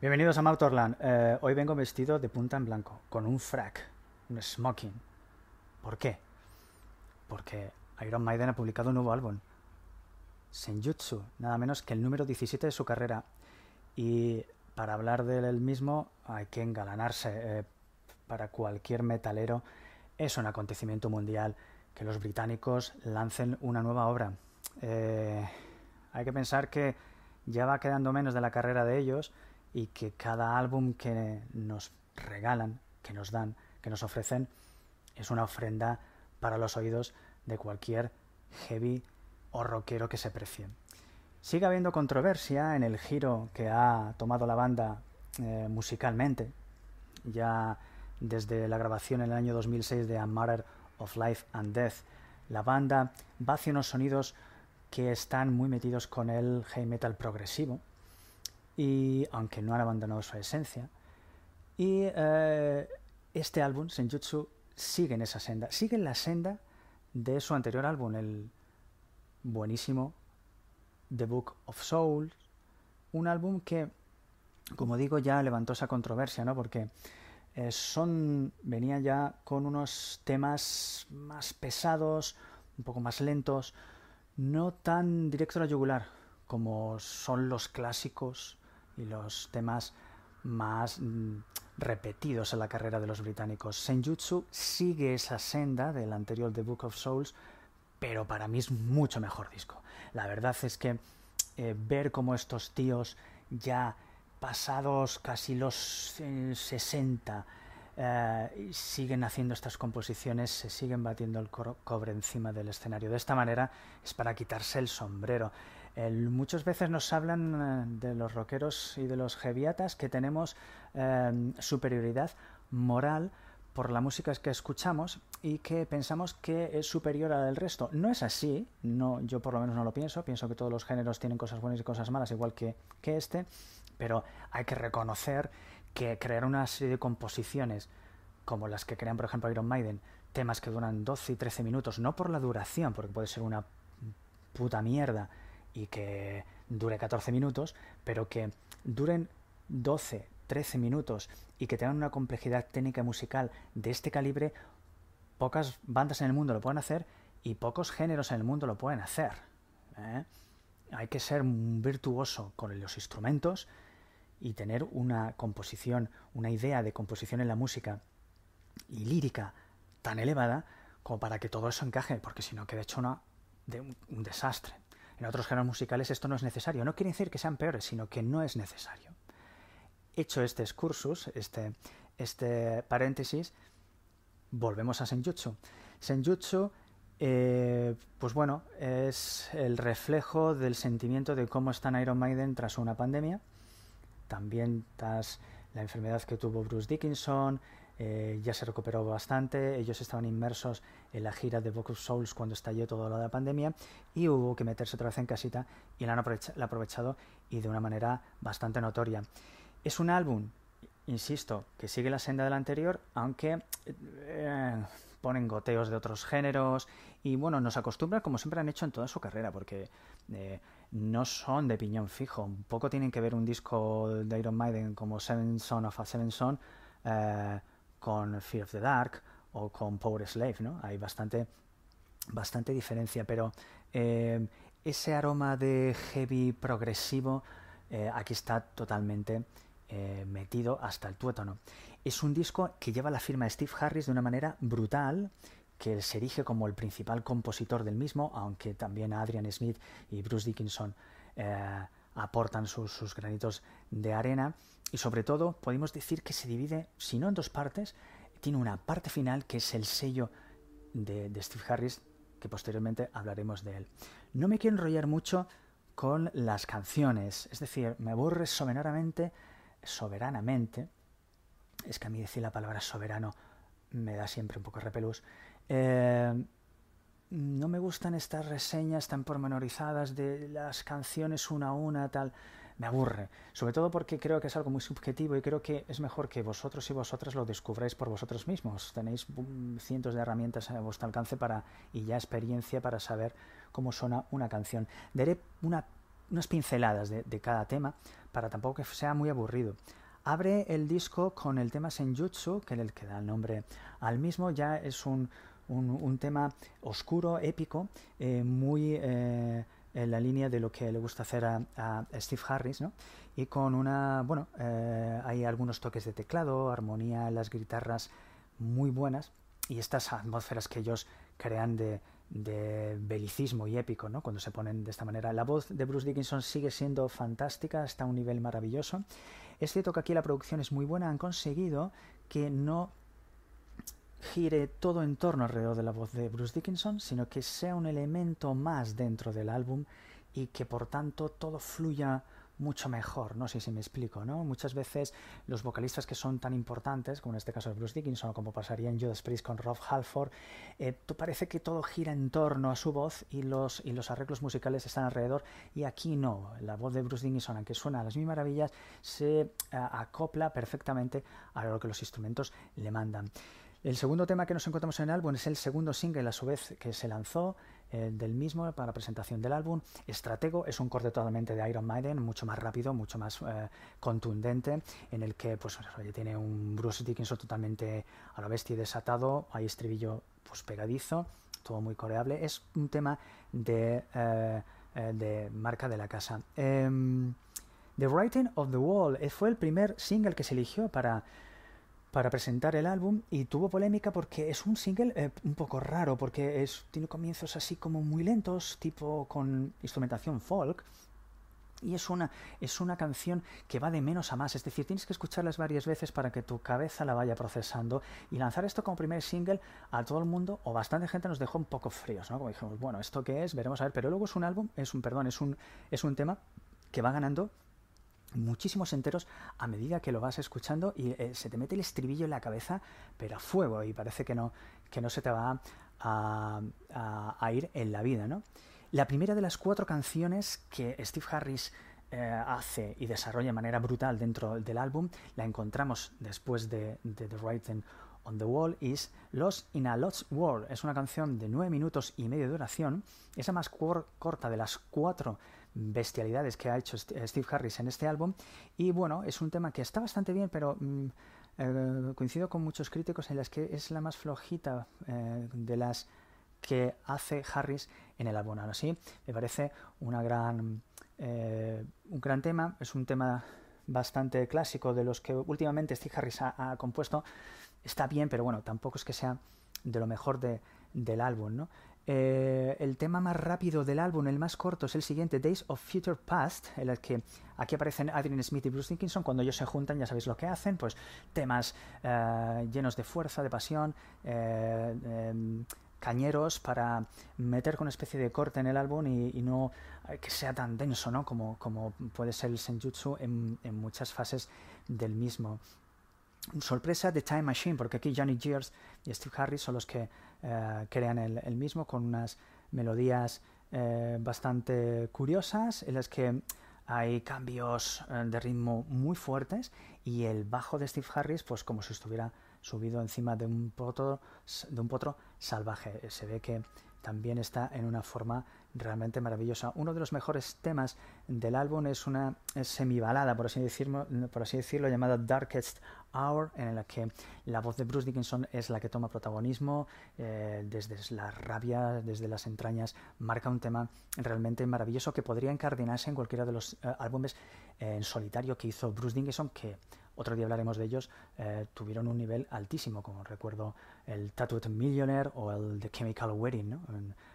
Bienvenidos a Mautorland. Eh, hoy vengo vestido de punta en blanco, con un frac, un smoking. ¿Por qué? Porque Iron Maiden ha publicado un nuevo álbum, Senjutsu, nada menos que el número 17 de su carrera. Y para hablar del mismo hay que engalanarse. Eh, para cualquier metalero es un acontecimiento mundial que los británicos lancen una nueva obra. Eh, hay que pensar que ya va quedando menos de la carrera de ellos y que cada álbum que nos regalan, que nos dan, que nos ofrecen, es una ofrenda para los oídos de cualquier heavy o rockero que se precie. Sigue habiendo controversia en el giro que ha tomado la banda eh, musicalmente, ya desde la grabación en el año 2006 de A Matter of Life and Death. La banda va hacia unos sonidos que están muy metidos con el heavy metal progresivo, y aunque no han abandonado su esencia. Y eh, este álbum, Senjutsu, sigue en esa senda, sigue en la senda de su anterior álbum, el buenísimo The Book of Souls, un álbum que, como digo, ya levantó esa controversia, ¿no? Porque eh, son, venía ya con unos temas más pesados, un poco más lentos, no tan directo a la yugular como son los clásicos y los temas más mm, repetidos en la carrera de los británicos. Senjutsu sigue esa senda del anterior The Book of Souls, pero para mí es mucho mejor disco. La verdad es que eh, ver cómo estos tíos ya pasados casi los 60 eh, siguen haciendo estas composiciones, se siguen batiendo el cobre encima del escenario. De esta manera es para quitarse el sombrero. muchas veces nos hablan eh, de los rockeros y de los heviatas que tenemos eh, superioridad moral por la música que escuchamos y que pensamos que es superior a la del resto. No es así, no, yo por lo menos no lo pienso, pienso que todos los géneros tienen cosas buenas y cosas malas, igual que este, pero hay que reconocer que crear una serie de composiciones como las que crean, por ejemplo, Iron Maiden, temas que duran 12 y 13 minutos, no por la duración, porque puede ser una puta mierda y que dure 14 minutos, pero que duren 12, 13 minutos y que tengan una complejidad técnica musical de este calibre, pocas bandas en el mundo lo pueden hacer y pocos géneros en el mundo lo pueden hacer. ¿eh? Hay que ser virtuoso con los instrumentos y tener una composición, una idea de composición en la música y lírica tan elevada como para que todo eso encaje, porque si no queda hecho una, un, desastre. En otros géneros musicales esto no es necesario. No quiere decir que sean peores, sino que no es necesario. Hecho este excursus, este, este paréntesis, volvemos a Senjutsu. Senjutsu, eh, pues bueno, es el reflejo del sentimiento de cómo está Iron Maiden tras una pandemia también tras la enfermedad que tuvo Bruce Dickinson, eh, ya se recuperó bastante, ellos estaban inmersos en la gira de Book of Souls cuando estalló toda la pandemia y hubo que meterse otra vez en casita y la han aprovechado y de una manera bastante notoria. Es un álbum, insisto, que sigue la senda del anterior, aunque eh, ponen goteos de otros géneros y bueno, nos acostumbra como siempre han hecho en toda su carrera, porque eh, no son de piñón fijo. Un poco tienen que ver un disco de Iron Maiden como Seven Son of a Seven Son eh, con Fear of the Dark o con Power Slave, ¿no? Hay bastante, bastante diferencia, pero eh, ese aroma de heavy progresivo aquí está totalmente metido hasta el tuétano. Es un disco que lleva la firma de Steve Harris de una manera brutal, que se erige como el principal compositor del mismo, aunque también Adrian Smith y Bruce Dickinson eh, aportan sus, granitos de arena. Y sobre todo, podemos decir que se divide, si no en dos partes, tiene una parte final que es el sello de, Steve Harris, que posteriormente hablaremos de él. no me quiero enrollar mucho con las canciones, es decir, me aburre soberanamente, soberanamente, es que a mí decir la palabra soberano me da siempre un poco repelús, eh, no me gustan estas reseñas tan pormenorizadas de las canciones una a una, tal. Me aburre. Sobre todo porque creo que es algo muy subjetivo y creo que es mejor que vosotros y vosotras lo descubráis por vosotros mismos. Tenéis cientos de herramientas a vuestro alcance para, y ya experiencia para saber cómo suena una canción. Daré unas pinceladas de, cada tema para tampoco que sea muy aburrido. Abre el disco con el tema Senjutsu, que es el que da el nombre al mismo. Ya es un, un, tema oscuro, épico, eh, muy eh, en la línea de lo que le gusta hacer a, Steve Harris, ¿no? Y con una, bueno, eh, hay algunos toques de teclado, armonía las guitarras muy buenas y estas atmósferas que ellos crean de, de belicismo y épico, ¿no? Cuando se ponen de esta manera. La voz de Bruce Dickinson sigue siendo fantástica, está a un nivel maravilloso. Es cierto que aquí la producción es muy buena, han conseguido que no gire todo en torno alrededor de la voz de Bruce Dickinson, sino que sea un elemento más dentro del álbum y que por tanto todo fluya mucho mejor, no sé si me explico, ¿no? Muchas veces los vocalistas que son tan importantes, como en este caso de Bruce Dickinson, o como pasaría en Judas Priest con Rob Halford, eh, parece que todo gira en torno a su voz y los, y los arreglos musicales están alrededor, y aquí no, la voz de Bruce Dickinson, aunque suena a las mil maravillas, se eh, acopla perfectamente a lo que los instrumentos le mandan. El segundo tema que nos encontramos en el álbum es el segundo single, a su vez, que se lanzó del mismo para la presentación del álbum. Estratego es un corte totalmente de Iron Maiden, mucho más rápido, mucho más eh, contundente, en el que pues tiene un Bruce Dickinson totalmente a la bestia desatado, hay estribillo pues pegadizo, todo muy coreable. Es un tema de, eh, de marca de la casa. Em, the Writing of the Wall fue el primer single que se eligió para para presentar el álbum y tuvo polémica porque es un single eh, un poco raro, porque es, tiene comienzos así como muy lentos, tipo con instrumentación folk. Y es una, es una canción que va de menos a más, es decir, tienes que escucharlas varias veces para que tu cabeza la vaya procesando. Y lanzar esto como primer single a todo el mundo, o bastante gente nos dejó un poco fríos, ¿no? Como dijimos, bueno, ¿esto qué es? Veremos a ver. Pero luego es un álbum, es un, perdón, es un, es un tema que va ganando muchísimos enteros a medida que lo vas escuchando y eh, se te mete el estribillo en la cabeza, pero a fuego, y parece que no, que no se te va a, ir en la vida, ¿no? La primera de las cuatro canciones que Steve Harris eh, hace y desarrolla de manera brutal dentro del álbum, la encontramos después de, The Writing on the Wall, is Lost in a Lost World. Es una canción de nueve minutos y medio de duración, esa más corta de las cuatro bestialidades que ha hecho eh, Steve Harris en este álbum. Y bueno, es un tema que está bastante bien, pero mm, eh, coincido con muchos críticos en las que es la más flojita eh, de las que hace Harris en el álbum. Así, me parece una gran, un gran tema. Es un tema bastante clásico de los que últimamente Steve Harris ha, compuesto. Está bien, pero bueno, tampoco es que sea de lo mejor de, del álbum, ¿no? Eh, el tema más rápido del álbum, el más corto, es el siguiente, Days of Future Past, en el que aquí aparecen Adrian Smith y Bruce Dickinson. Cuando ellos se juntan, ya sabéis lo que hacen, pues temas eh, llenos de fuerza, de pasión, eh, em, cañeros para meter con una especie de corte en el álbum y, no que sea tan denso, ¿no? Como, como puede ser el Senjutsu en, en muchas fases del mismo sorpresa de Time Machine, porque aquí Johnny Gears y Steve Harris son los que eh, crean el, mismo con unas melodías eh, bastante curiosas en las que hay cambios eh, de ritmo muy fuertes y el bajo de Steve Harris pues como si estuviera subido encima de un potro, de un potro salvaje. Se ve que también está en una forma realmente maravillosa. Uno de los mejores temas del álbum es una semibalada, por así decirlo, por así decirlo, llamada Darkest Hour, en la que la voz de Bruce Dickinson es la que toma protagonismo, eh, desde la rabia, desde las entrañas, marca un tema realmente maravilloso que podría encardinarse en cualquiera de los eh, álbumes eh, en solitario que hizo Bruce Dickinson, que otro día hablaremos de ellos, tuvieron un nivel altísimo, como recuerdo el Tattooed Millionaire o el The Chemical Wedding, ¿no?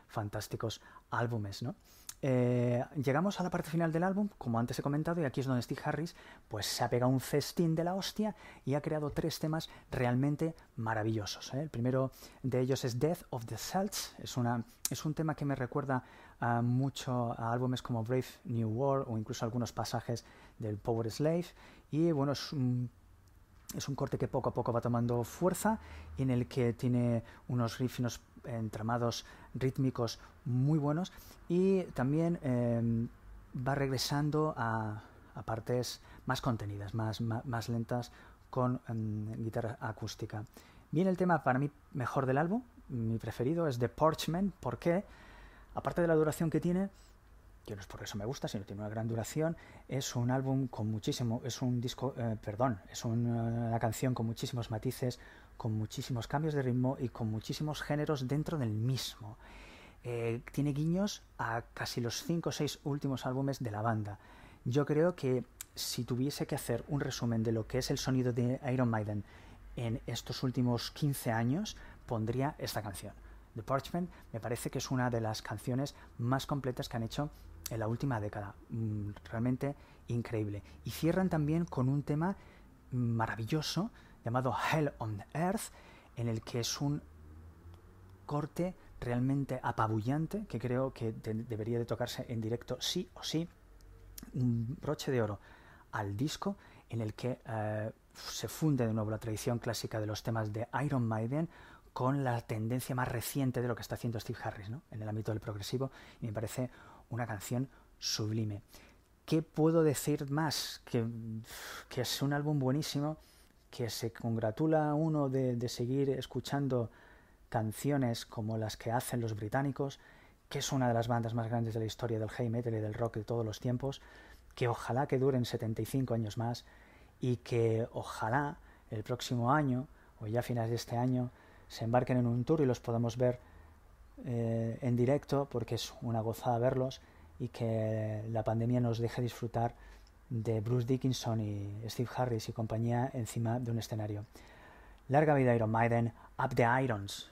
fantásticos álbumes, ¿no? eh, llegamos a la parte final del álbum, como antes he comentado, y aquí es donde Steve Harris pues, se ha pegado un festín de la hostia y ha creado tres temas realmente maravillosos. ¿eh? El primero de ellos es Death of the Celts, es, una, es un tema que me recuerda mucho a álbumes como Brave New World o incluso algunos pasajes del Power Slave, y bueno, es un es un corte que poco a poco va tomando fuerza y en el que tiene unos riffs, unos entramados rítmicos muy buenos y también em, va regresando a, partes más contenidas, más, más, lentas con em, guitarra acústica. Bien, el tema para mí mejor del álbum, mi preferido, es The Porchman. ¿Por qué? Aparte de la duración que tiene, que no es por eso me gusta, sino tiene una gran duración, es un álbum con muchísimo, es un disco, eh, perdón, es una, canción con muchísimos matices, con muchísimos cambios de ritmo y con muchísimos géneros dentro del mismo. Eh, tiene guiños a casi los 5 o 6 últimos álbumes de la banda. Yo creo que si tuviese que hacer un resumen de lo que es el sonido de Iron Maiden en estos últimos 15 años, pondría esta canción. The Parchment me parece que es una de las canciones más completas que han hecho en la última década. Mm, realmente increíble. Y cierran también con un tema maravilloso llamado Hell on Earth, en el que es un corte realmente apabullante que creo que debería de tocarse en directo sí o sí. Un broche de oro al disco en el que eh, se funde de nuevo la tradición clásica de los temas de Iron Maiden con la tendencia más reciente de lo que está haciendo Steve Harris ¿no? en el ámbito del progresivo y me parece una canción sublime. ¿Qué puedo decir más? Que, que es un álbum buenísimo, que se congratula uno de, seguir escuchando canciones como las que hacen los británicos, que es una de las bandas más grandes de la historia del heavy metal y del rock de todos los tiempos, que ojalá que duren 75 años más y que ojalá el próximo año o ya a finales de este año se embarquen en un tour y los podamos ver eh, en directo porque es una gozada verlos y que la pandemia nos deje disfrutar de Bruce Dickinson y Steve Harris y compañía encima de un escenario. Larga vida Iron Maiden, Up the Irons.